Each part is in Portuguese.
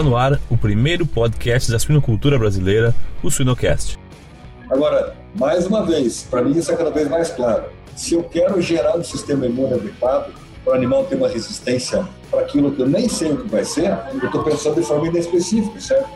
Está no ar o primeiro podcast da suinocultura brasileira, o Suinocast. Agora, mais uma vez, para mim isso é cada vez mais claro. Se eu quero gerar um sistema imune adequado, para o animal ter uma resistência para aquilo que eu nem sei o que vai ser, eu estou pensando de forma inespecífica, certo?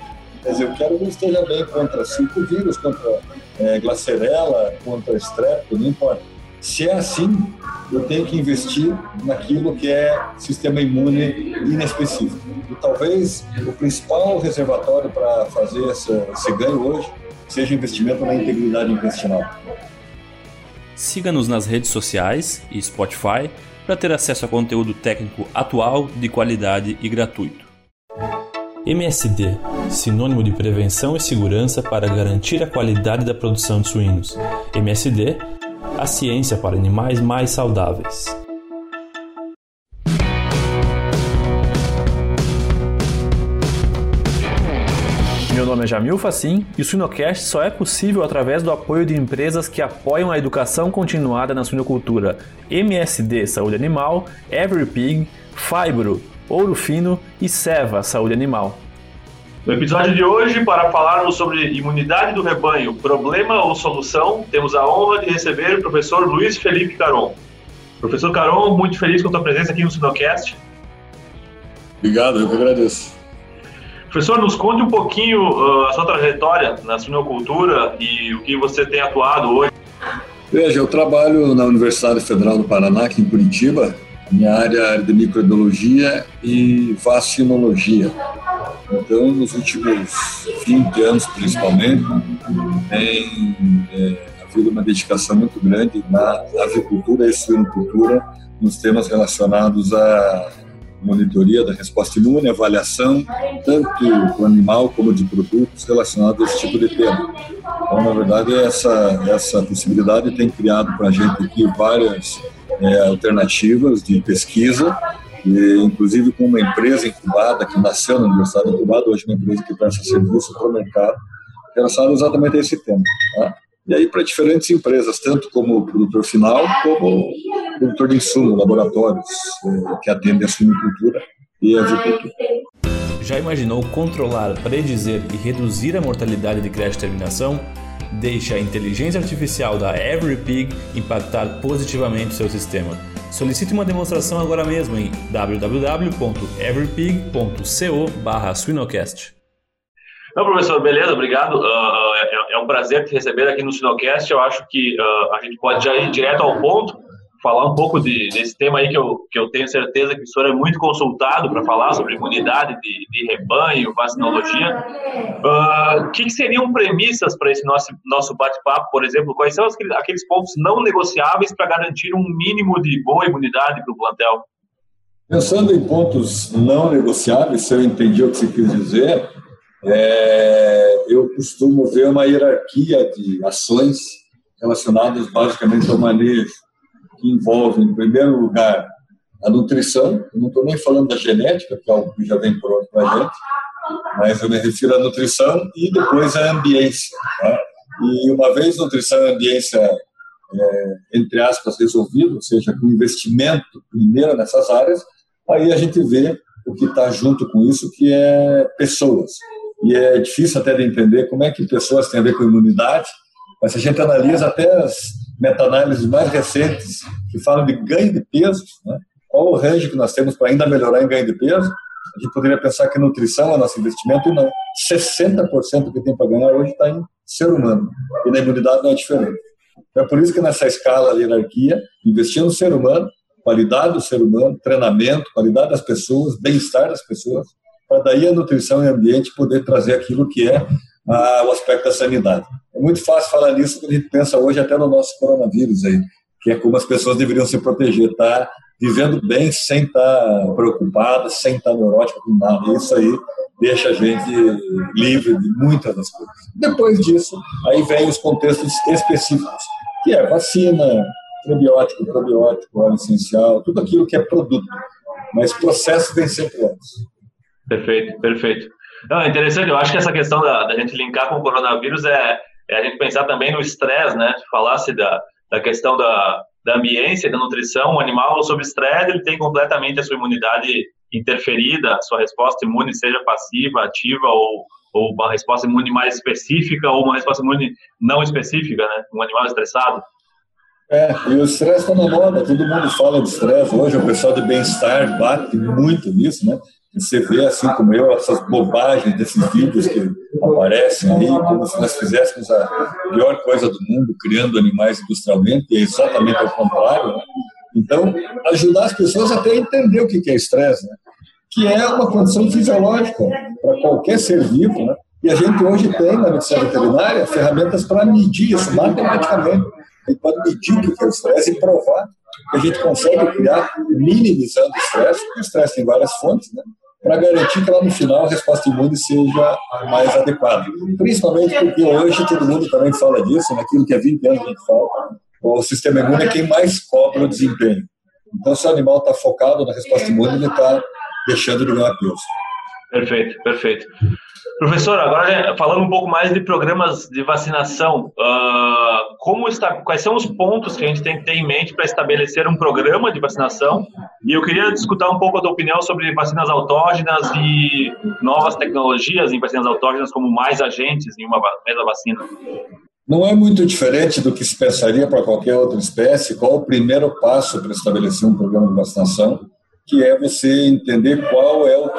Quer dizer, eu quero que ele esteja bem contra cinco vírus, contra é, glacerela, contra estrepto, não importa. Se é assim, eu tenho que investir naquilo que é sistema imune inespecífico. E talvez o principal reservatório para fazer essa, esse ganho hoje seja investimento na integridade intestinal. Siga-nos nas redes sociais e Spotify para ter acesso a conteúdo técnico atual, de qualidade e gratuito. MSD sinônimo de prevenção e segurança para garantir a qualidade da produção de suínos. MSD a ciência para animais mais saudáveis. Meu nome é Jamil Facim e o Suinocast só é possível através do apoio de empresas que apoiam a educação continuada na suinocultura. MSD Saúde Animal, EveryPig, Fibro, Ouro Fino e Seva Saúde Animal. No episódio de hoje, para falarmos sobre imunidade do rebanho, problema ou solução, temos a honra de receber o professor Luiz Felipe Caron. Professor Caron, muito feliz com a sua presença aqui no Sinocast. Obrigado, eu que agradeço. Professor, nos conte um pouquinho uh, a sua trajetória na suinocultura e o que você tem atuado hoje. Veja, eu trabalho na Universidade Federal do Paraná, aqui em Curitiba. Minha área é de microbiologia e vacinologia. Então, nos últimos 20 anos, principalmente, tem é, havido uma dedicação muito grande na avicultura e suinocultura nos temas relacionados à monitoria da resposta imune, avaliação, tanto do animal como de produtos relacionados a esse tipo de tema. Então, na verdade, essa, essa possibilidade tem criado para a gente aqui várias é, alternativas de pesquisa e, inclusive com uma empresa incubada que nasceu na Universidade Incubada, hoje uma empresa que presta serviço para o mercado, relacionada exatamente esse tema. Tá? E aí para diferentes empresas, tanto como produtor final, como produtor de insumo, laboratórios eh, que atendem a suinocultura e a avicultura. Já imaginou controlar, predizer e reduzir a mortalidade de creche terminação? Deixe a inteligência artificial da EveryPig impactar positivamente seu sistema. Solicite uma demonstração agora mesmo em www.everypig.co/suinocast. Não, professor, beleza, obrigado. Uh, é, é, um prazer te receber aqui no Sinocast. Eu acho que uh, a gente pode já ir direto ao ponto falar um pouco de, desse tema aí que eu, que eu tenho certeza que o senhor é muito consultado para falar sobre imunidade de, de rebanho, vacinologia. O uh, ah, que, que, seriam premissas para esse nosso, nosso bate-papo, por exemplo? Quais são aqueles, aqueles pontos não negociáveis para garantir um mínimo de boa imunidade para o plantel? Pensando em pontos não negociáveis, se eu entendi o que você quis dizer, é, eu costumo ver uma hierarquia de ações relacionadas basicamente ao manejo que envolve, em primeiro lugar, a nutrição. Eu não estou nem falando da genética, que é algo que já vem pronto para a gente, mas eu me refiro à nutrição e depois à ambiência. Tá? E uma vez nutrição e ambiência, é, entre aspas, resolvido, ou seja, com investimento primeiro nessas áreas, aí a gente vê o que está junto com isso, que é pessoas. E é difícil até de entender como é que pessoas têm a ver com imunidade, mas se a gente analisa até as meta-análises mais recentes que falam de ganho de peso, né? qual o range que nós temos para ainda melhorar em ganho de peso, a gente poderia pensar que nutrição é nosso investimento e não. 60% que tem para ganhar hoje está em ser humano. E na imunidade não é diferente. Então é por isso que nessa escala hierarquia, investir no ser humano, qualidade do ser humano, treinamento, qualidade das pessoas, bem-estar das pessoas, para daí a nutrição e ambiente poder trazer aquilo que é o aspecto da sanidade. É muito fácil falar nisso quando a gente pensa hoje até no nosso coronavírus aí, que é como as pessoas deveriam se proteger, tá? Vivendo bem sem estar tá preocupada, sem estar tá neurótica com nada. Isso aí deixa a gente livre de muitas das coisas. Depois disso, aí vem os contextos específicos, que é vacina, prebiótico, probiótico, óleo essencial, tudo aquilo que é produto. Mas processo vem sempre antes. Perfeito, perfeito. Não, é interessante, eu acho que essa questão da, da gente linkar com o coronavírus é, é, a gente pensar também no estresse, né? Falasse da, da questão da, da ambiência, da nutrição, o animal sob estresse, ele tem completamente a sua imunidade interferida, sua resposta imune seja passiva, ativa ou, ou uma resposta imune mais específica ou uma resposta imune não específica, né? Um animal estressado. É, e o estresse está na moda, todo mundo fala de estresse. Hoje o pessoal de bem-estar bate muito nisso, né? Você vê, assim como eu, essas bobagens desses vídeos que aparecem aí, como se nós fizéssemos a pior coisa do mundo, criando animais industrialmente, e é exatamente ao contrário. Né? Então, ajudar as pessoas até a entender o que é estresse, né? que é uma condição fisiológica para qualquer ser vivo, né? E a gente hoje tem na medicina veterinária ferramentas para medir isso matematicamente. A gente pode medir o que é o estresse e provar que a gente consegue criar minimizando o estresse, porque o estresse tem várias fontes, né? Para garantir que lá no final a resposta imune seja mais adequada. Principalmente porque hoje todo mundo também fala disso, naquilo que há 20 anos a gente fala, o sistema imune é quem mais cobra o desempenho. Então, se o animal está focado na resposta imune, ele está deixando de ganhar peso. Perfeito, perfeito. Professor, agora falando um pouco mais de programas de vacinação, uh, como está, quais são os pontos que a gente tem que ter em mente para estabelecer um programa de vacinação? E eu queria discutir um pouco a tua opinião sobre vacinas autógenas e novas tecnologias em vacinas autógenas, como mais agentes em uma mesma vacina. Não é muito diferente do que se pensaria para qualquer outra espécie. Qual o primeiro passo para estabelecer um programa de vacinação? Que é você entender qual é o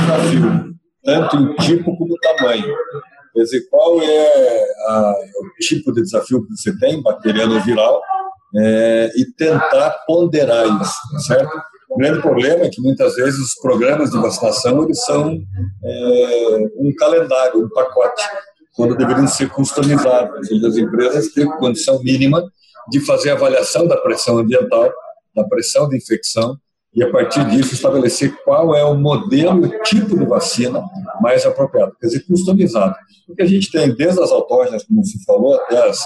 desafio tanto em tipo como tamanho. Quer dizer, qual é a, o tipo de desafio que você tem, bacteriano viral, é, e tentar ponderar isso, tá certo? O grande problema é que muitas vezes os programas de vacinação eles são é, um calendário, um pacote, quando deveriam ser customizados. As empresas têm condição mínima de fazer avaliação da pressão ambiental, da pressão de infecção, e, a partir disso, estabelecer qual é o modelo, o tipo de vacina mais apropriado, quer dizer, customizado. Porque a gente tem, desde as autógenas, como se falou, até as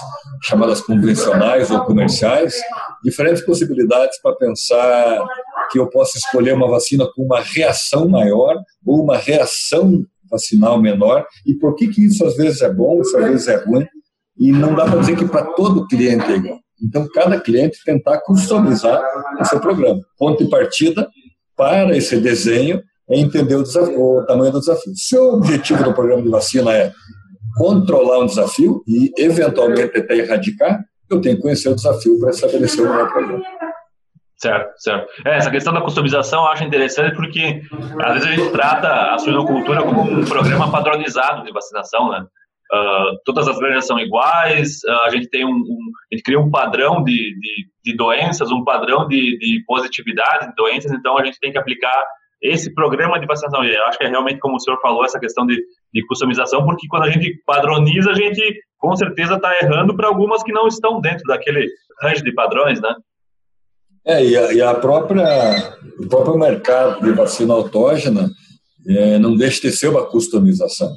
chamadas convencionais ou comerciais, diferentes possibilidades para pensar que eu posso escolher uma vacina com uma reação maior ou uma reação vacinal menor, e por que, que isso às vezes é bom, isso às vezes é ruim, e não dá para dizer que para todo cliente é igual. Então, cada cliente tentar customizar o seu programa. Ponto de partida para esse desenho é entender o, desafio, o tamanho do desafio. Se o objetivo do programa de vacina é controlar um desafio e, eventualmente, até erradicar, eu tenho que conhecer o desafio para estabelecer o meu programa. Certo, certo. É, essa questão da customização eu acho interessante porque às vezes a gente trata a suinocultura como um programa padronizado de vacinação, né? Uh, todas as granjas são iguais, uh, a gente tem um, um, a gente cria um padrão de, de, de doenças, um padrão de, de, positividade de doenças, então a gente tem que aplicar esse programa de vacinação. Eu acho que é realmente, como o senhor falou, essa questão de, de customização, porque quando a gente padroniza, a gente com certeza está errando para algumas que não estão dentro daquele range de padrões, né? É, e a, e a própria, o próprio mercado de vacina autógena é, não deixa de ser uma customização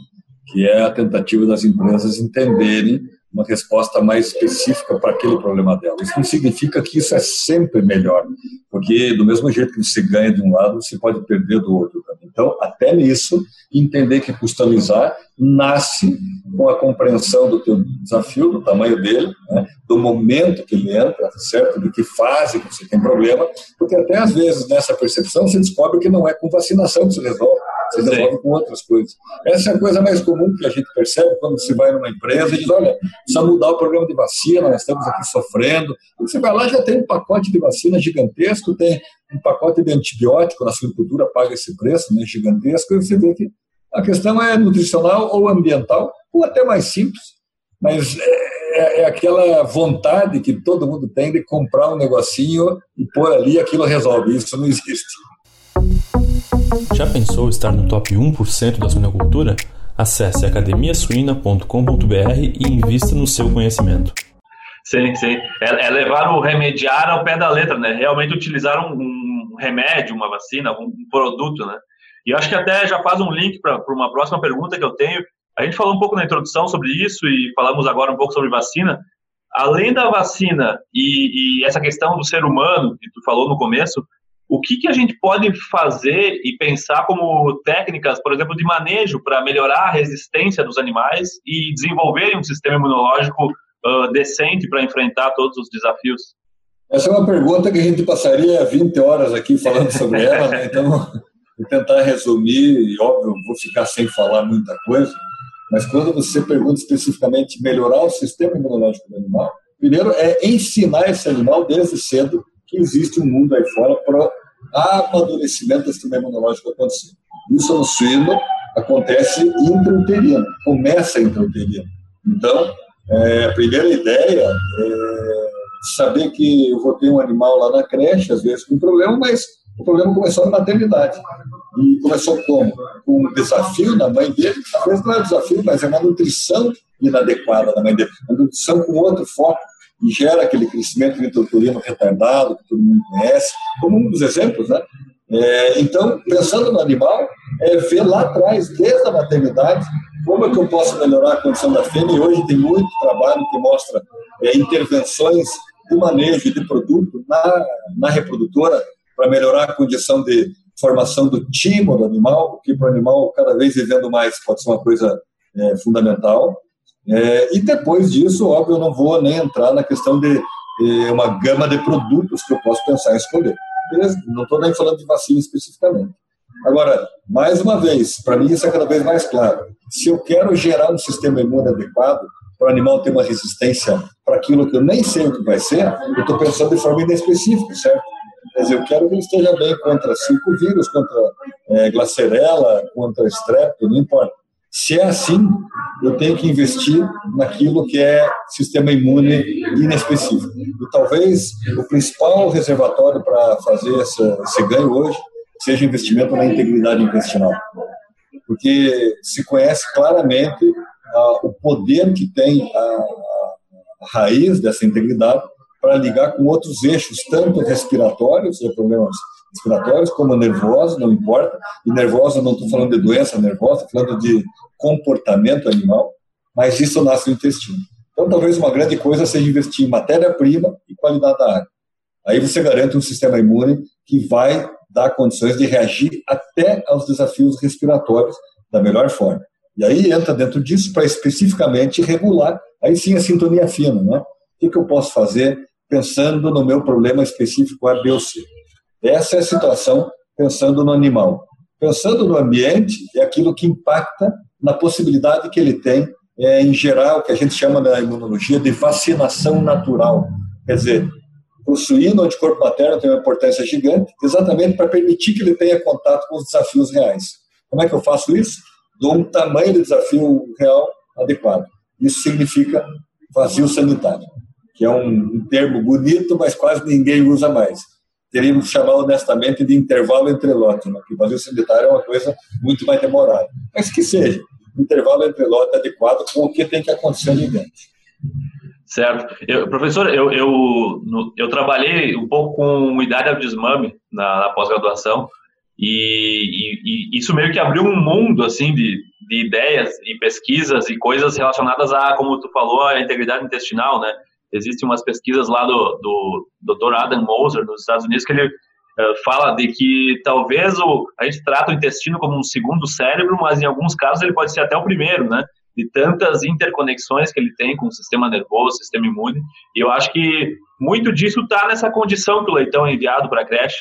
que é a tentativa das empresas entenderem uma resposta mais específica para aquele problema dela. Isso não significa que isso é sempre melhor, porque do mesmo jeito que você ganha de um lado, você pode perder do outro. Então, até nisso, entender que customizar nasce com a compreensão do teu desafio, do tamanho dele, né, do momento que ele entra, certo? De que fase que você tem problema, porque até às vezes nessa percepção você descobre que não é com vacinação que se resolve você resolve com outras coisas. Essa é a coisa mais comum que a gente percebe quando se vai numa empresa e diz, olha, precisa mudar o programa de vacina, nós estamos aqui sofrendo. E você vai lá já tem um pacote de vacina gigantesco, tem um pacote de antibiótico na agricultura paga esse preço né, gigantesco, e você vê que a questão é nutricional ou ambiental, ou até mais simples, mas é, é, aquela vontade que todo mundo tem de comprar um negocinho e pôr ali aquilo resolve. Isso não existe. Já pensou estar no top 1% da suinocultura? Acesse academiasuina.com.br e invista no seu conhecimento. Sim, sim. É, é, levar o remediar ao pé da letra, né? Realmente utilizar um, um remédio, uma vacina, um, um, produto, né? E acho que até já faz um link para uma próxima pergunta que eu tenho. A gente falou um pouco na introdução sobre isso e falamos agora um pouco sobre vacina. Além da vacina e, e essa questão do ser humano que tu falou no começo, o que, que a gente pode fazer e pensar como técnicas, por exemplo, de manejo para melhorar a resistência dos animais e desenvolver um sistema imunológico uh, decente para enfrentar todos os desafios? Essa é uma pergunta que a gente passaria 20 horas aqui falando sobre ela, né? então vou tentar resumir, e óbvio, vou ficar sem falar muita coisa, mas quando você pergunta especificamente melhorar o sistema imunológico do animal, primeiro é ensinar esse animal desde cedo que existe um mundo aí fora para amadurecimento do sistema imunológico acontecer. Isso no suíno acontece intrauterino, começa intrauterino. Então, é, a primeira ideia é saber que eu vou ter um animal lá na creche, às vezes com problema, mas o problema começou na maternidade. E começou como? Com um desafio na mãe dele, talvez não é um desafio, mas é uma nutrição inadequada na mãe dele. Uma nutrição com outro foco, gera aquele crescimento intrauterino retardado, que todo mundo conhece, como um dos exemplos, né? É, então, pensando no animal, é ver lá atrás, desde a maternidade, como é que eu posso melhorar a condição da fêmea. E hoje tem muito trabalho que mostra é, intervenções de manejo de produto na, na reprodutora para melhorar a condição de formação do timo do animal, que para o animal cada vez vivendo mais pode ser uma coisa é, fundamental. É, e depois disso, óbvio, eu não vou nem entrar na questão de é, uma gama de produtos que eu posso pensar em escolher. Beleza? Não estou nem falando de vacina especificamente. Agora, mais uma vez, para mim isso é cada vez mais claro. Se eu quero gerar um sistema imune adequado, para o animal ter uma resistência para aquilo que eu nem sei o que vai ser, eu estou pensando de forma inespecífica, certo? Quer dizer, eu quero que ele esteja bem contra cinco vírus, contra é, glacerela, contra estrepto, não importa. Se é assim, eu tenho que investir naquilo que é sistema imune inespecífico. E talvez o principal reservatório para fazer essa, esse ganho hoje seja investimento na integridade intestinal. Porque se conhece claramente uh, o poder que tem a, a raiz dessa integridade para ligar com outros eixos, tanto respiratórios, né, problemas respiratórios, como nervosos, não importa. E nervosa, não estou falando de doença nervosa, estou falando de comportamento animal, mas isso nasce no intestino. Então, talvez uma grande coisa seja investir em matéria-prima e qualidade da água. Aí você garante um sistema imune que vai dar condições de reagir até aos desafios respiratórios da melhor forma. E aí entra dentro disso para especificamente regular, aí sim a sintonia fina, né? O que, que eu posso fazer pensando no meu problema específico A, B ou C. Essa é a situação pensando no animal. Pensando no ambiente, é aquilo que impacta na possibilidade que ele tem é, em gerar o que a gente chama na imunologia de vacinação natural. Quer dizer, o suíno, o anticorpo materno tem uma importância gigante, exatamente para permitir que ele tenha contato com os desafios reais. Como é que eu faço isso? Dou um tamanho de desafio real adequado. Isso significa vazio sanitário, que é um, um termo bonito, mas quase ninguém usa mais teríamos que chamar honestamente de intervalo entre lotes, né? que o vazio sanitário é uma coisa muito mais demorada. Mas que seja, intervalo entre lotes adequado com o que tem que acontecer ali dentro. Certo. Eu, professor, eu, eu, eu trabalhei um pouco com unidade ao desmame na, na pós-graduação e, e, e, isso meio que abriu um mundo assim de, de ideias e pesquisas e coisas relacionadas a, como tu falou, a integridade intestinal, né? Existem umas pesquisas lá do, do Dr. Adam Moser, nos Estados Unidos, que ele uh, fala de que talvez o, a gente trata o intestino como um segundo cérebro, mas em alguns casos ele pode ser até o primeiro, né? De tantas interconexões que ele tem com o sistema nervoso, sistema imune. E eu acho que muito disso está nessa condição que o leitão é enviado para a creche.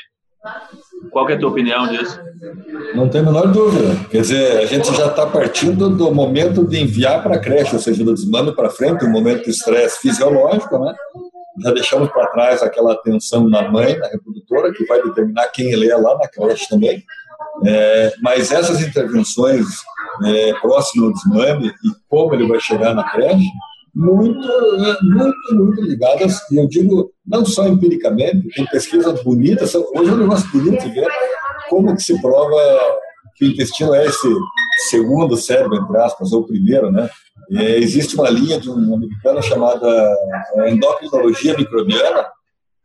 Qual é a tua opinião disso? Não tem a menor dúvida. Quer dizer, a gente já está partindo do momento de enviar para a creche, ou seja, do desmando para frente, um momento de estresse fisiológico, né? Já deixamos para trás aquela atenção na mãe, na reprodutora, que vai determinar quem ele é lá na creche também. É, mas essas intervenções é, próximas ao desmame e como ele vai chegar na creche, muito, muito, muito ligadas, e eu digo não só empiricamente, tem pesquisas bonitas, hoje é um negócio bonito de ver como que se prova que o intestino é esse segundo cérebro, entre aspas, ou primeiro, né? É, existe uma linha de um americano chamada é, endocrinologia microbiana,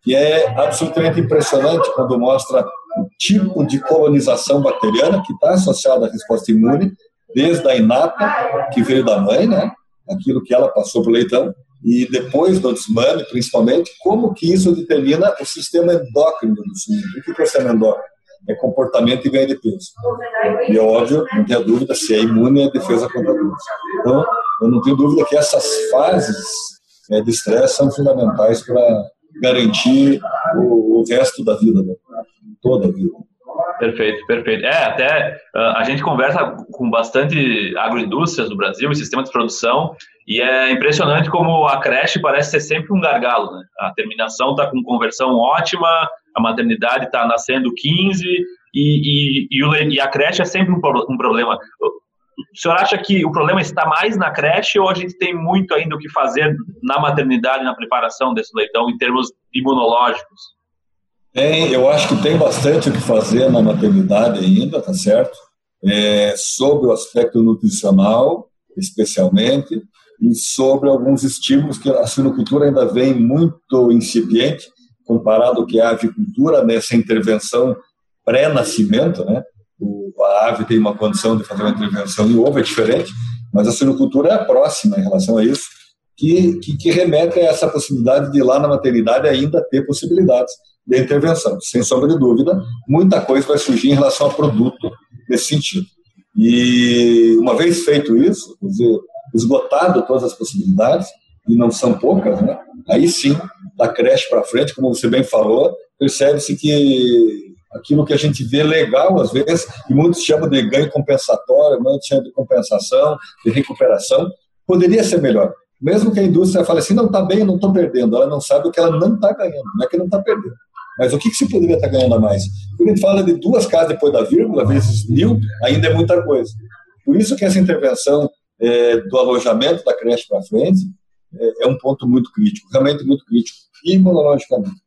que é absolutamente impressionante quando mostra o tipo de colonização bacteriana que está associada à resposta imune, desde a inata, que veio da mãe, né? Aquilo que ela passou para o leitão, e depois do desmame, principalmente, como que isso determina o sistema endócrino do suíno. O que é o sistema endócrino? É comportamento e ganho de peso. E é óbvio, não tenha dúvida, se é imune, é defesa contra a doença. Então, eu não tenho dúvida que essas fases é, de estresse são fundamentais para garantir o, o, resto da vida, né? toda a vida. Perfeito, perfeito. É, até uh, a gente conversa com bastante agroindústrias do Brasil e sistema de produção, e é impressionante como a creche parece ser sempre um gargalo. Né? A terminação está com conversão ótima, a maternidade está nascendo 15, e, e, e, o, e, a creche é sempre um, um problema. O senhor acha que o problema está mais na creche ou a gente tem muito ainda o que fazer na maternidade, na preparação desse leitão, em termos imunológicos? Tem, eu acho que tem bastante o que fazer na maternidade ainda, tá certo? É, sobre o aspecto nutricional, especialmente, e sobre alguns estímulos que a suinocultura ainda vem muito incipiente, comparado ao que é a avicultura nessa intervenção pré-nascimento, né? O, a ave tem uma condição de fazer uma intervenção e o ovo é diferente, mas a suinocultura é a próxima em relação a isso, que, que, que remete a essa possibilidade de lá na maternidade ainda ter possibilidades de intervenção. Sem sombra de dúvida, muita coisa vai surgir em relação ao produto nesse sentido. E uma vez feito isso, quer dizer, esgotado todas as possibilidades, e não são poucas, né? aí sim, da creche para frente, como você bem falou, percebe-se que aquilo que a gente vê legal, às vezes, e muitos chamam de ganho compensatório, muitos chamam de compensação, de recuperação, poderia ser melhor. Mesmo que a indústria fale assim, não está bem, não estou perdendo, ela não sabe o que ela não está ganhando, não é que não está perdendo. Mas o que, que se poderia estar ganhando a mais? Quando a gente fala de duas casas depois da vírgula, vezes mil, ainda é muita coisa. Por isso que essa intervenção é, do alojamento da creche para frente é, é, um ponto muito crítico, realmente muito crítico, imunologicamente.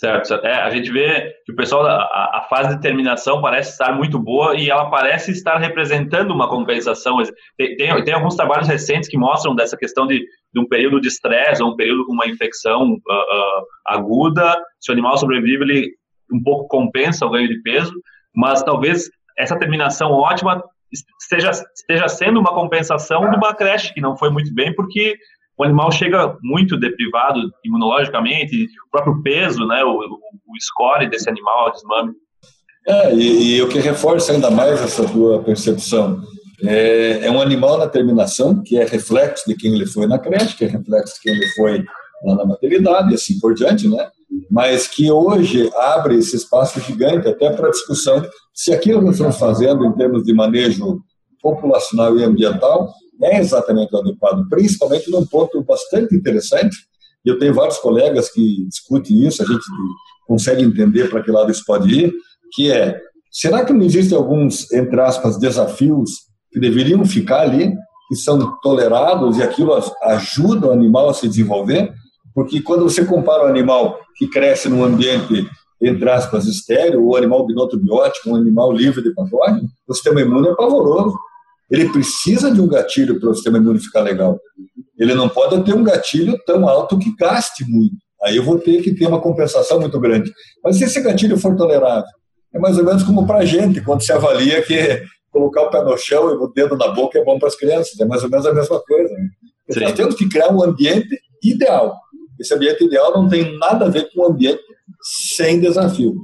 Certo. É, a gente vê que o pessoal, a, a, fase de terminação parece estar muito boa e ela parece estar representando uma compensação. Tem, tem, tem alguns trabalhos recentes que mostram dessa questão de, de um período de estresse ou um período com uma infecção uh, uh, aguda. Se o animal sobrevive, ele um pouco compensa o ganho de peso, mas talvez essa terminação ótima esteja, esteja sendo uma compensação de uma creche que não foi muito bem, porque o animal chega muito deprivado imunologicamente, o próprio peso, né, o, o score desse animal, o desmame. É, e, e, o que reforça ainda mais essa tua percepção é, é, um animal na terminação, que é reflexo de quem ele foi na creche, que é reflexo de quem ele foi lá na maternidade, e assim por diante, né? Mas que hoje abre esse espaço gigante até para discussão se aquilo que nós estamos fazendo em termos de manejo populacional e ambiental é exatamente o adequado, principalmente num ponto bastante interessante. Eu tenho vários colegas que discutem isso, a gente consegue entender para que lado isso pode ir, que é, será que não existem alguns, entre aspas, desafios que deveriam ficar ali, que são tolerados e aquilo ajuda o animal a se desenvolver? Porque quando você compara o animal que cresce num ambiente, entre aspas, estéreo, ou animal binotobiótico, um animal livre de patógeno, o sistema imune é pavoroso ele precisa de um gatilho para o sistema imune ficar legal. Ele não pode ter um gatilho tão alto que gaste muito. Aí eu vou ter que ter uma compensação muito grande. Mas se esse gatilho for tolerável, é mais ou menos como para a gente, quando se avalia que colocar o pé no chão e o dedo na boca é bom para as crianças. É mais ou menos a mesma coisa. Né? Nós temos que criar um ambiente ideal. Esse ambiente ideal não tem nada a ver com um ambiente sem desafio.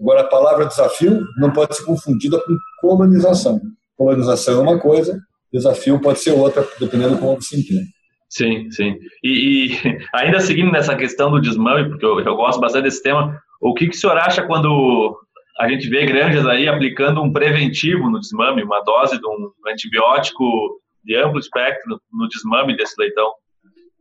Agora, a palavra desafio não pode ser confundida com colonização colonização é uma coisa, desafio pode ser outra, dependendo de como se entende. Sim, sim. E, e, ainda seguindo nessa questão do desmame, porque eu, eu, gosto bastante desse tema, o que, que o senhor acha quando a gente vê granjas aí aplicando um preventivo no desmame, uma dose de um antibiótico de amplo espectro no desmame desse leitão?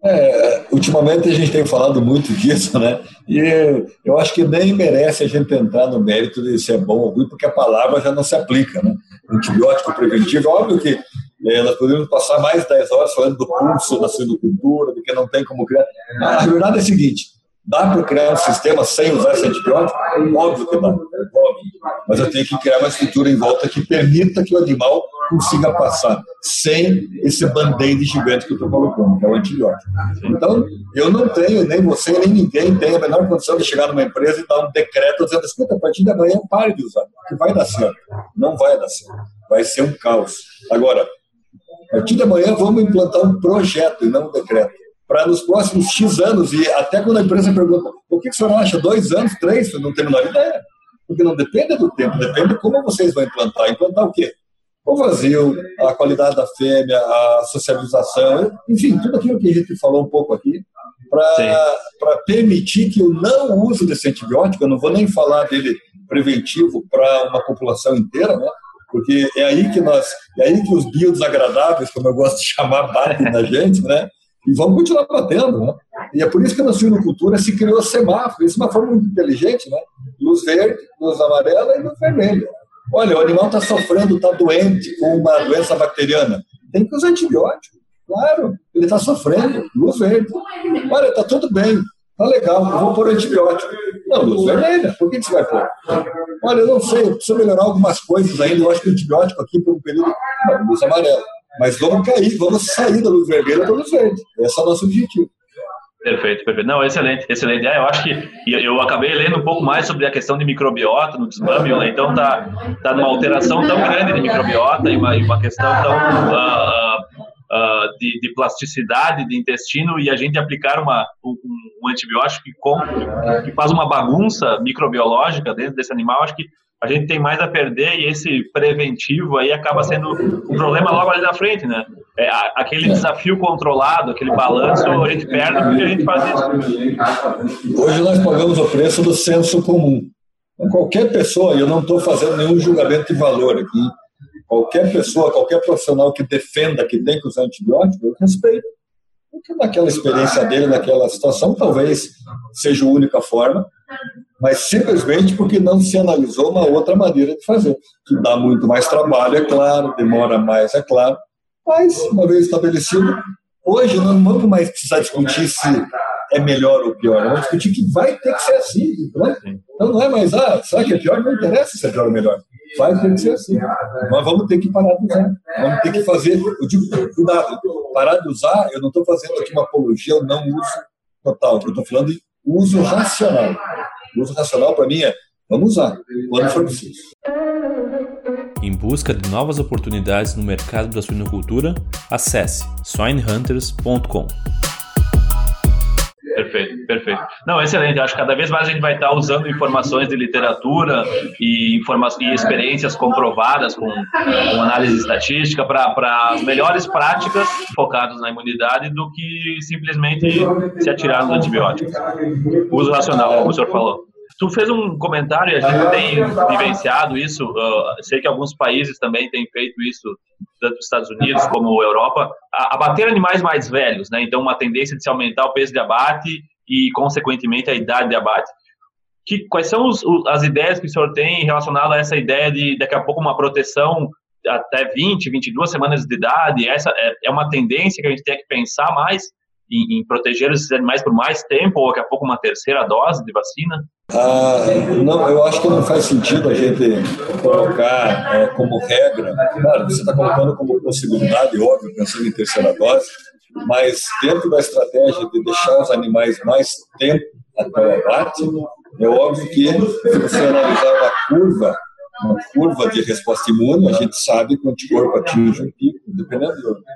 É, ultimamente a gente tem falado muito disso, né? E eu acho que nem merece a gente entrar no mérito de se é bom ou ruim, porque a palavra já não se aplica, né? Antibiótico preventivo, óbvio que é, nós poderíamos passar mais de 10 horas falando do pulso da suinocultura, de que não tem como criar. Mas a verdade é a seguinte: dá para criar um sistema sem usar esse antibiótico? Óbvio que dá, óbvio. Mas eu tenho que criar uma estrutura em volta que permita que o animal consiga passar sem esse band-aid gigante que eu estou colocando, que é o antibiótico. Então, eu não tenho, nem você, nem ninguém tem a menor condição de chegar numa empresa e dar um decreto dizendo, escuta, a partir de amanhã pare de usar, que vai dar certo. Não vai dar certo. Vai ser um caos. Agora, a partir de amanhã vamos implantar um projeto e não um decreto. Para nos próximos X anos, e até quando a empresa pergunta, o que, que o senhor acha? Dois anos, três? Não tem a menor ideia. Porque não depende do tempo, depende de como vocês vão implantar. Implantar o quê? o vazio, a qualidade da fêmea, a socialização, enfim, tudo aquilo que a gente falou um pouco aqui, para permitir que o não uso desse antibiótico, eu não vou nem falar dele preventivo para uma população inteira, né? porque é aí que nós, é aí que os biodesagradáveis, como eu gosto de chamar, batem na gente, né? E vão continuar batendo, né? E é por isso que na suinocultura se criou semáforo, isso é uma forma muito inteligente, né? Luz verde, luz amarela e luz vermelha. Olha, o animal está sofrendo, está doente com uma doença bacteriana. Tem que usar antibiótico. Claro, ele está sofrendo, luz verde. Olha, está tudo bem, está legal, eu vou pôr antibiótico. Não, luz vermelha, por que, você vai pôr? Olha, eu não sei, eu preciso melhorar algumas coisas ainda, eu acho que o antibiótico aqui por um período, não, luz amarela. Mas vamos cair, vamos sair da luz vermelha para luz verde. Esse é o nosso objetivo. Perfeito, perfeito. Não, excelente, excelente. É, eu acho que eu acabei lendo um pouco mais sobre a questão de microbiota no desmame, né? Então tá, tá numa alteração tão grande de microbiota e uma, uma questão tão uh, uh, de, de, plasticidade de intestino e a gente aplicar uma, um, um antibiótico que, com, que faz uma bagunça microbiológica dentro desse animal, acho que a gente tem mais a perder e esse preventivo aí acaba sendo um problema logo ali na frente, né? É, aquele desafio controlado, aquele balanço, a gente perde porque a gente faz isso. Hoje nós pagamos o preço do senso comum. Qualquer pessoa, e eu não estou fazendo nenhum julgamento de valor aqui, qualquer pessoa, qualquer profissional que defenda que tem que usar antibiótico, eu respeito. Porque naquela experiência dele, naquela situação, talvez seja a única forma, mas simplesmente porque não se analisou uma outra maneira de fazer, que dá muito mais trabalho, é claro, demora mais, é claro, mas, uma vez estabelecido, hoje não vamos mais precisar discutir se é melhor ou pior, vamos discutir que vai ter que ser assim. Né? Então não é mais, ah, será que é pior? Não interessa se é pior ou melhor. Vai ter que ser assim. Nós vamos ter que parar de usar. Vamos ter que fazer. Eu digo, cuidado, parar de usar, eu não estou fazendo aqui uma apologia ao não uso total, eu estou falando de uso racional. O uso racional, para mim, é vamos usar quando for preciso. Em busca de novas oportunidades no mercado da suinocultura, acesse swinehunters.com. Perfeito, perfeito. Não, excelente. Acho que cada vez mais a gente vai estar usando informações de literatura e, informa e experiências comprovadas com, com análise estatística para as melhores práticas focadas na imunidade do que simplesmente se atirar nos antibióticos. Uso racional, como o senhor falou. Tu fez um comentário, a gente tem vivenciado isso, uh, sei que alguns países também têm feito isso, tanto os Estados Unidos como a Europa, a, abater animais mais velhos, né? Então, uma tendência de se aumentar o peso de abate e, consequentemente, a idade de abate. Que, quais são os, as ideias que o senhor tem relacionado a essa ideia de, daqui a pouco, uma proteção até 20, 22 semanas de idade? Essa é, é uma tendência que a gente tem que pensar mais em, em, proteger esses animais por mais tempo, ou daqui a pouco uma terceira dose de vacina? Ah, não, eu acho que não faz sentido a gente colocar é, como regra. Claro, você está colocando como possibilidade, óbvio, pensando em terceira dose, mas dentro da estratégia de deixar os animais mais tempo até o abate, é óbvio que se você analisar uma curva uma curva de resposta imune, a gente sabe que o anticorpo atinge um pico, dependendo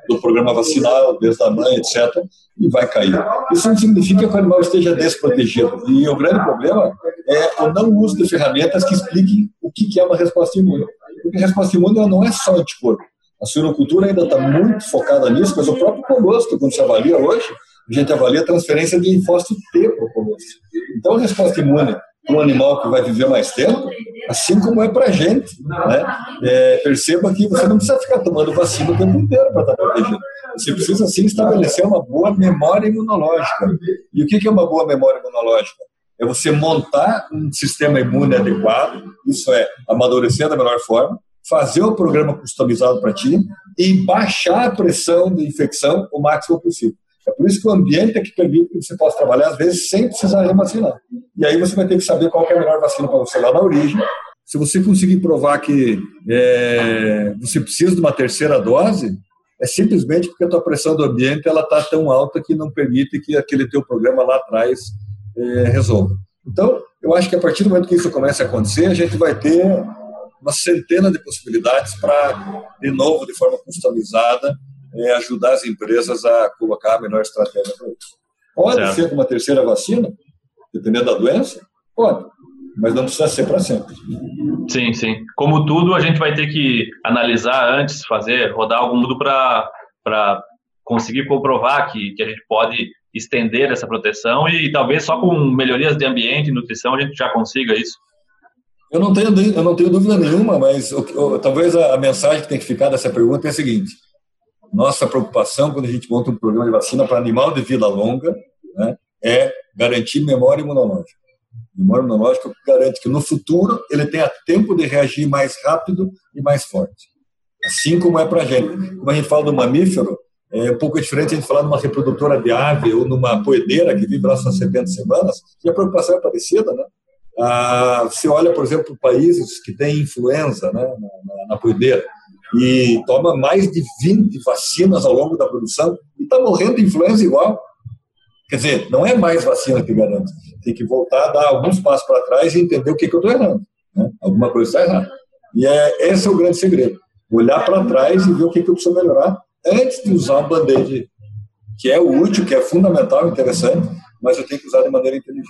do, programa vacinal, desde a mãe, etc., e vai cair. Isso não significa que o animal esteja desprotegido. E o grande problema é o não uso de ferramentas que expliquem o que é uma resposta imune. Porque a resposta imune não é só anticorpo. A suinocultura ainda está muito focada nisso, mas o próprio colostro, quando se avalia hoje, a gente avalia a transferência de linfócito T para o colostro. Então, a resposta imune um animal que vai viver mais tempo, assim como é para a gente. Né? É, perceba que você não precisa ficar tomando vacina o tempo inteiro para estar protegido. Você precisa, sim, estabelecer uma boa memória imunológica. E o que é uma boa memória imunológica? É você montar um sistema imune adequado, isso é, amadurecer da melhor forma, fazer o programa customizado para ti e baixar a pressão de infecção o máximo possível. É por isso que o ambiente é que permite que você possa trabalhar, às vezes, sem precisar revacinar. E aí você vai ter que saber qual é a melhor vacina para você lá na origem. Se você conseguir provar que é, você precisa de uma terceira dose, é simplesmente porque a tua pressão do ambiente ela está tão alta que não permite que aquele teu programa lá atrás é, resolva. Então, eu acho que a partir do momento que isso começa a acontecer, a gente vai ter uma centena de possibilidades para, de novo, de forma customizada, é ajudar as empresas a colocar a melhor estratégia para isso. Pode certo. ser com uma terceira vacina, dependendo da doença? Pode, mas não precisa ser para sempre. Sim, sim. Como tudo, a gente vai ter que analisar antes, fazer, rodar algum mundo para conseguir comprovar que, que a gente pode estender essa proteção e talvez só com melhorias de ambiente e nutrição a gente já consiga isso. Eu não tenho, eu não tenho dúvida nenhuma, mas o, o, talvez a, a, mensagem que tem que ficar dessa pergunta é a seguinte: nossa preocupação quando a gente monta um programa de vacina para animal de vida longa né, é garantir memória imunológica. Memória imunológica garante que no futuro ele tenha tempo de reagir mais rápido e mais forte. Assim como é para a gente. Como a gente fala do mamífero, é um pouco diferente a gente falar numa reprodutora de ave ou numa poedeira que vive lá só 70 semanas, e a preocupação é parecida, né? Ah, você olha, por exemplo, países que têm influenza né, na, na poedeira e toma mais de 20 vacinas ao longo da produção e está morrendo de influenza igual. Quer dizer, não é mais vacina que garante. Tem que voltar, dar alguns passos para trás e entender o que, que eu estou errando. Né? Alguma coisa está errada. E é, esse é o grande segredo. Olhar para trás e ver o que, que eu preciso melhorar antes de usar um band-aid, que é útil, que é fundamental, interessante, mas eu tenho que usar de maneira inteligente.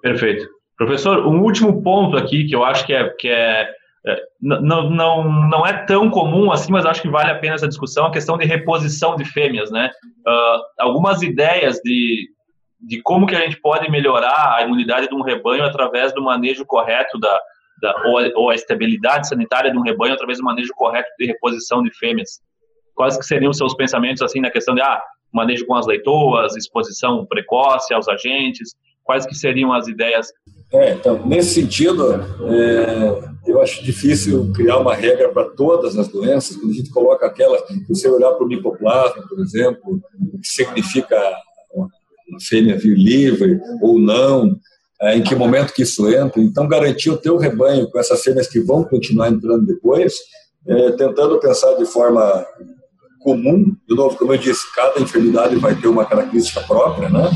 Perfeito. Professor, um último ponto aqui que eu acho que é, que é, não, não, não é tão comum assim, mas acho que vale a pena essa discussão, a questão de reposição de fêmeas, né? Uh, algumas ideias de, de como que a gente pode melhorar a imunidade de um rebanho através do manejo correto da, da ou, a, ou a estabilidade sanitária de um rebanho através do manejo correto de reposição de fêmeas. Quais que seriam os seus pensamentos assim na questão de ah, manejo com as leitoas, exposição precoce aos agentes? Quais que seriam as ideias é, então, nesse sentido, é, eu acho difícil criar uma regra para todas as doenças, quando a gente coloca aquela, você olhar para o micoplasma, por exemplo, o que significa a fêmea vir livre ou não, é, em que momento que isso entra. Então, garantir o teu rebanho com essas fêmeas que vão continuar entrando depois, é, tentando pensar de forma comum, de novo, como eu disse, cada enfermidade vai ter uma característica própria, né?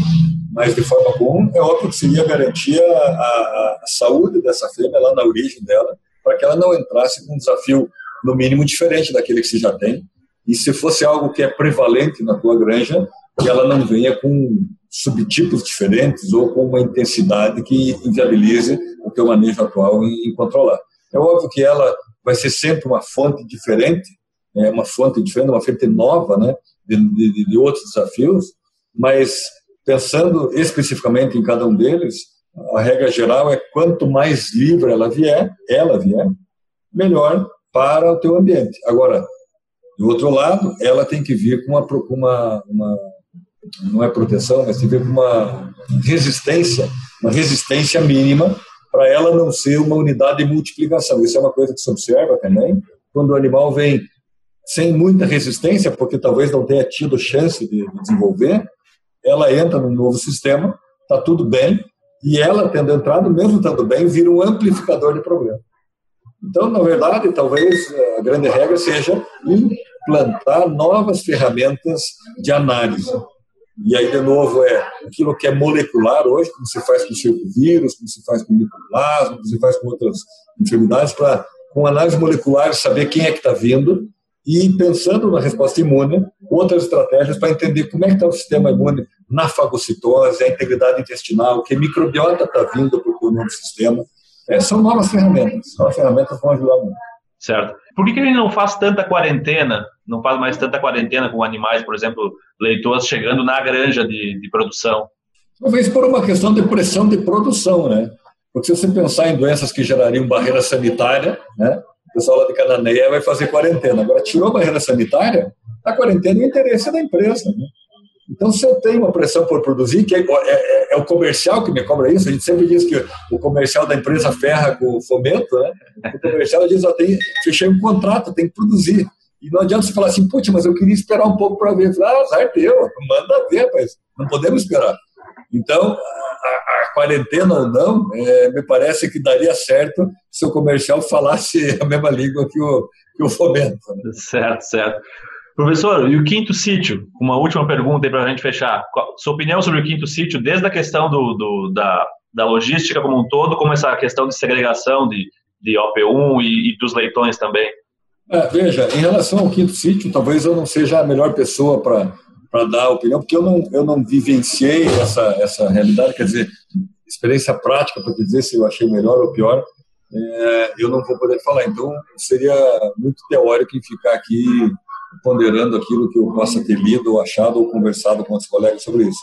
Mas de forma comum, é óbvio que seria garantir a, a, saúde dessa fêmea lá na origem dela, para que ela não entrasse com um desafio, no mínimo, diferente daquele que se já tem. E se fosse algo que é prevalente na tua granja, que ela não venha com subtipos diferentes ou com uma intensidade que inviabilize o teu manejo atual em, em controlar. É óbvio que ela vai ser sempre uma fonte diferente, é uma fonte diferente, uma fonte nova, né, de, de, de outros desafios, mas Pensando especificamente em cada um deles, a regra geral é quanto mais livre ela vier, ela vier, melhor para o teu ambiente. Agora, do outro lado, ela tem que vir com uma, uma, uma não é proteção, mas tem que vir com uma resistência, uma resistência mínima para ela não ser uma unidade de multiplicação. Isso é uma coisa que se observa também quando o animal vem sem muita resistência, porque talvez não tenha tido chance de desenvolver, ela entra no novo sistema, está tudo bem, e ela, tendo entrado, mesmo estando bem, vira um amplificador de problema. Então, na verdade, talvez eh, a grande regra seja implantar novas ferramentas de análise. E aí, de novo, é aquilo que é molecular hoje, como se faz com o vírus, como se faz com o micoplasma, como se faz com outras enfermidades, para, com análise molecular, saber quem é que está vindo e pensando na resposta imune, outras estratégias para entender como é que está o sistema imune na fagocitose, a integridade intestinal, que microbiota está vindo para o novo sistema. É, são novas ferramentas, novas ferramentas vão ajudar muito. Certo. Por que, que ele não faz tanta quarentena, não faz mais tanta quarentena com animais, por exemplo, leitores chegando na granja de, de produção? Talvez por uma questão de pressão de produção, né? Porque se você pensar em doenças que gerariam barreira sanitária, né? Pessoal lá de Cananeia vai fazer quarentena. Agora, tirou a barreira sanitária, a quarentena é o interesse da empresa. Né? Então, se eu tenho uma pressão por produzir, que é, é, é, o comercial que me cobra isso, a gente sempre diz que o comercial da empresa ferra com o fomento, né? O comercial diz, ó, tem, fechei um contrato, tem que produzir. E não adianta você falar assim, putz, mas eu queria esperar um pouco para ver. Ah, azar teu, manda ver, mas não podemos esperar. Então, a, a quarentena ou não, é, me parece que daria certo se o comercial falasse a mesma língua que o, que o fomento. Né? Certo, certo. Professor, e o quinto sítio? Uma última pergunta aí para a gente fechar. Qual, sua opinião sobre o quinto sítio, desde a questão do, do, da, da logística como um todo, como essa questão de segregação de, de OP1 e, e dos leitões também? É, veja, em relação ao quinto sítio, talvez eu não seja a melhor pessoa para para dar opinião, porque eu não, eu não vivenciei essa, essa realidade, quer dizer, experiência prática para dizer se eu achei melhor ou pior, é, eu não vou poder falar. Então, seria muito teórico em ficar aqui ponderando aquilo que eu possa ter lido, ou achado, ou conversado com os colegas sobre isso.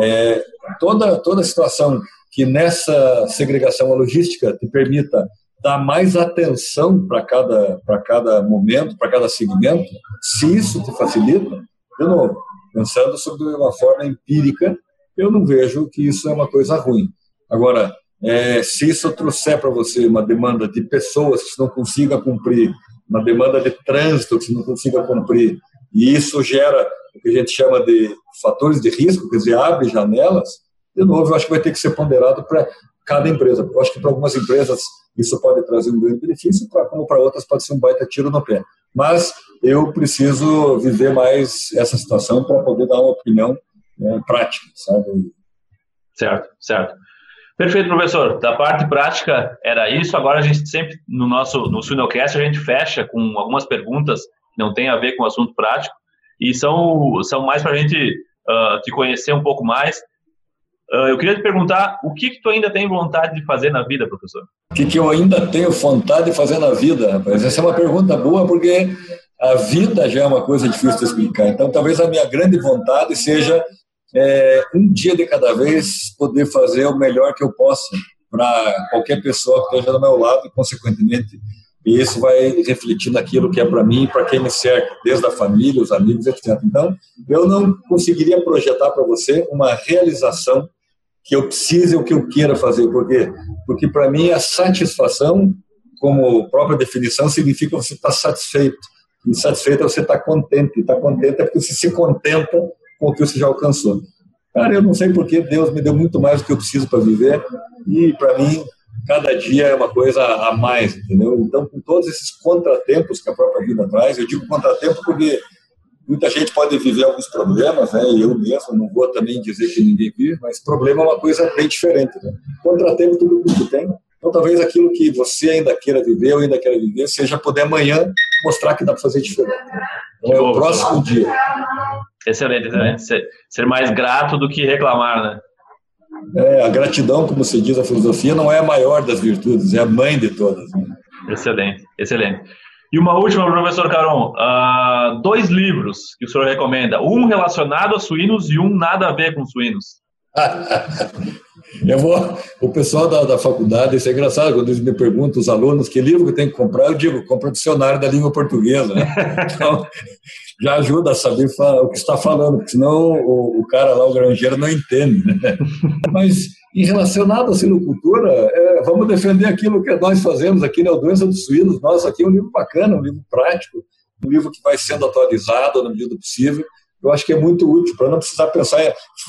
É, toda, toda situação que nessa segregação logística te permita dar mais atenção para cada, cada momento, para cada segmento, se isso te facilita, de novo, pensando sobre uma forma empírica, eu não vejo que isso é uma coisa ruim. Agora, é, se isso trouxer para você uma demanda de pessoas que não consiga cumprir, uma demanda de trânsito que não consiga cumprir, e isso gera o que a gente chama de fatores de risco, quer dizer, abre janelas, de novo, eu acho que vai ter que ser ponderado para cada empresa. Eu acho que para algumas empresas isso pode trazer um grande benefício, pra, como para outras pode ser um baita tiro no pé. Mas eu preciso viver mais essa situação para poder dar uma opinião né, prática, sabe? Certo, certo. Perfeito, professor. Da parte prática era isso. Agora a gente sempre no nosso no Sunilcast a gente fecha com algumas perguntas que não tem a ver com o assunto prático e são são mais para a gente uh, te conhecer um pouco mais. Uh, eu queria te perguntar o que, que tu ainda tem vontade de fazer na vida, professor? O que, que eu ainda tenho vontade de fazer na vida, rapaz? Essa é uma pergunta boa porque a vida já é uma coisa difícil de explicar. Então, talvez a minha grande vontade seja é, um dia de cada vez poder fazer o melhor que eu possa para qualquer pessoa que esteja do meu lado e, consequentemente, isso vai refletir naquilo que é para mim e para quem me cerca, desde a família, os amigos, etc. Então, eu não conseguiria projetar para você uma realização que eu precise ou que eu queira fazer. Por quê? Porque, para mim, a satisfação, como própria definição, significa você estar tá satisfeito. E satisfeito é você estar tá contente. Estar tá contente é porque você se contenta com o que você já alcançou. Cara, eu não sei porque Deus me deu muito mais do que eu preciso para viver e para mim cada dia é uma coisa a mais, entendeu? Então, com todos esses contratempos que a própria vida traz, eu digo contratempo porque muita gente pode viver alguns problemas, né? Eu mesmo não vou também dizer que ninguém vive, mas problema é uma coisa bem diferente, né? Contratempo todo mundo tem. Então, talvez aquilo que você ainda queira viver, ou ainda queira viver, seja poder amanhã mostrar que dá para fazer diferente. Então, é o próximo dia. Excelente, excelente. Ser, ser mais grato do que reclamar, né? É, a gratidão, como se diz a filosofia, não é a maior das virtudes, é a mãe de todas. Né? Excelente, excelente. E uma última, professor Caron, uh, dois livros que o senhor recomenda, um relacionado a suínos e um nada a ver com suínos. eu vou, o pessoal da, da faculdade, isso é engraçado, quando eles me perguntam, os alunos, que livro que tem que comprar, eu digo, compra dicionário da língua portuguesa. Né? Então, já ajuda a saber o que está falando, porque senão o, o cara lá, o granjeiro, não entende. Né? Mas, em relacionado à sinocultura, é, vamos defender aquilo que nós fazemos aqui né? Doença dos Suínos. Nossa, aqui é um livro bacana, um livro prático, um livro que vai sendo atualizado na medida do possível. Eu acho que é muito útil para não precisar pensar.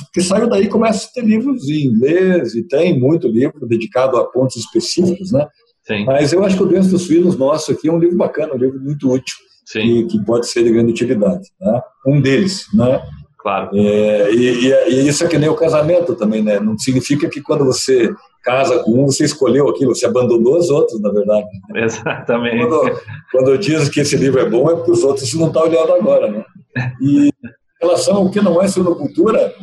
Porque saiu daí começa a ter livros em inglês e tem muito livro dedicado a pontos específicos, né? Sim. Mas eu acho que o Doença dos Suínos nosso aqui é um livro bacana, um livro muito útil que, que, pode ser de grande utilidade. Né? Um deles, né? Claro. É, e, e, e, isso é que nem o casamento também, né? Não significa que quando você casa com um, você escolheu aquilo, você abandonou os outros, na verdade. Exatamente. Quando, quando eu diz que esse livro é bom, é porque os outros não estão olhando agora, né? E em relação ao que não é cultura,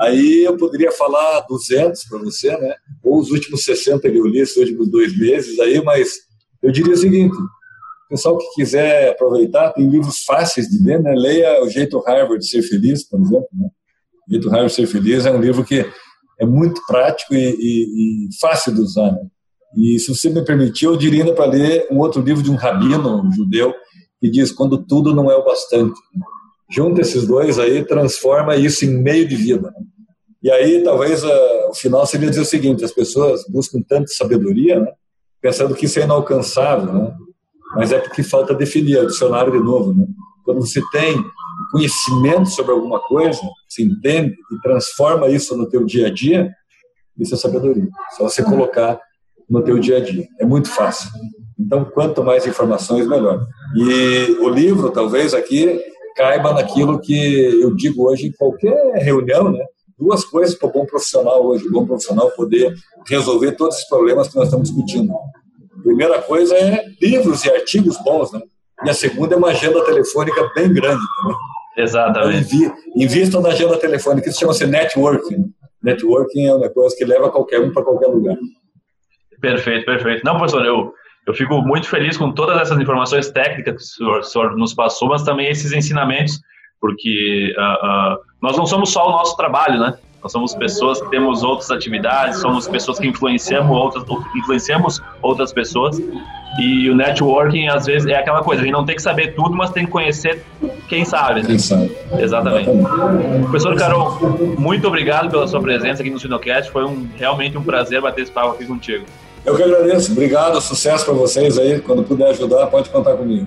aí eu poderia falar 200 para você, né? Ou os últimos 60 que eu li, esses últimos dois meses aí, mas eu diria o seguinte, pessoal que quiser aproveitar, tem livros fáceis de ler, né? Leia O Jeito Harvard de Ser Feliz, por exemplo. Né? O Jeito Harvard de Ser Feliz é um livro que é muito prático e, e, e fácil de usar. Né? E se você me permitir, eu diria ainda para ler um outro livro de um rabino um judeu que diz Quando Tudo Não É o Bastante. Junta esses dois aí, transforma isso em meio de vida. Né? E aí, talvez, uh, o final seria dizer o seguinte: as pessoas buscam tanta sabedoria, né? pensando que isso é inalcançável, né? Mas é porque falta definir, é o dicionário de novo. Né? Quando você tem conhecimento sobre alguma coisa, você entende e transforma isso no teu dia a dia, isso é sabedoria. Só você colocar no teu dia a dia. É muito fácil. Então, quanto mais informações, melhor. E o livro, talvez, aqui caiba naquilo que eu digo hoje em qualquer reunião, né? Duas coisas para o bom profissional hoje. O bom profissional poder resolver todos os problemas que nós estamos discutindo. Primeira coisa é livros e artigos bons, né? E a segunda é uma agenda telefônica bem grande também. Exatamente. Então, invistam na agenda telefônica, isso chama-se networking. Networking é um negócio que leva qualquer um para qualquer lugar. Perfeito, perfeito. Não, professor, eu, eu fico muito feliz com todas essas informações técnicas que o senhor, o senhor nos passou, mas também esses ensinamentos, porque uh, uh, nós não somos só o nosso trabalho, né? Nós somos pessoas que temos outras atividades, somos pessoas que influenciamos outras, influenciamos outras pessoas. E o networking, às vezes, é aquela coisa, a gente não tem que saber tudo, mas tem que conhecer quem sabe. Né? Quem sabe. Exatamente. Professor Carol, muito obrigado pela sua presença aqui no Sinocast. Foi um, realmente um prazer bater esse papo aqui contigo. Eu que agradeço. Obrigado, sucesso para vocês aí. Quando puder ajudar, pode contar comigo.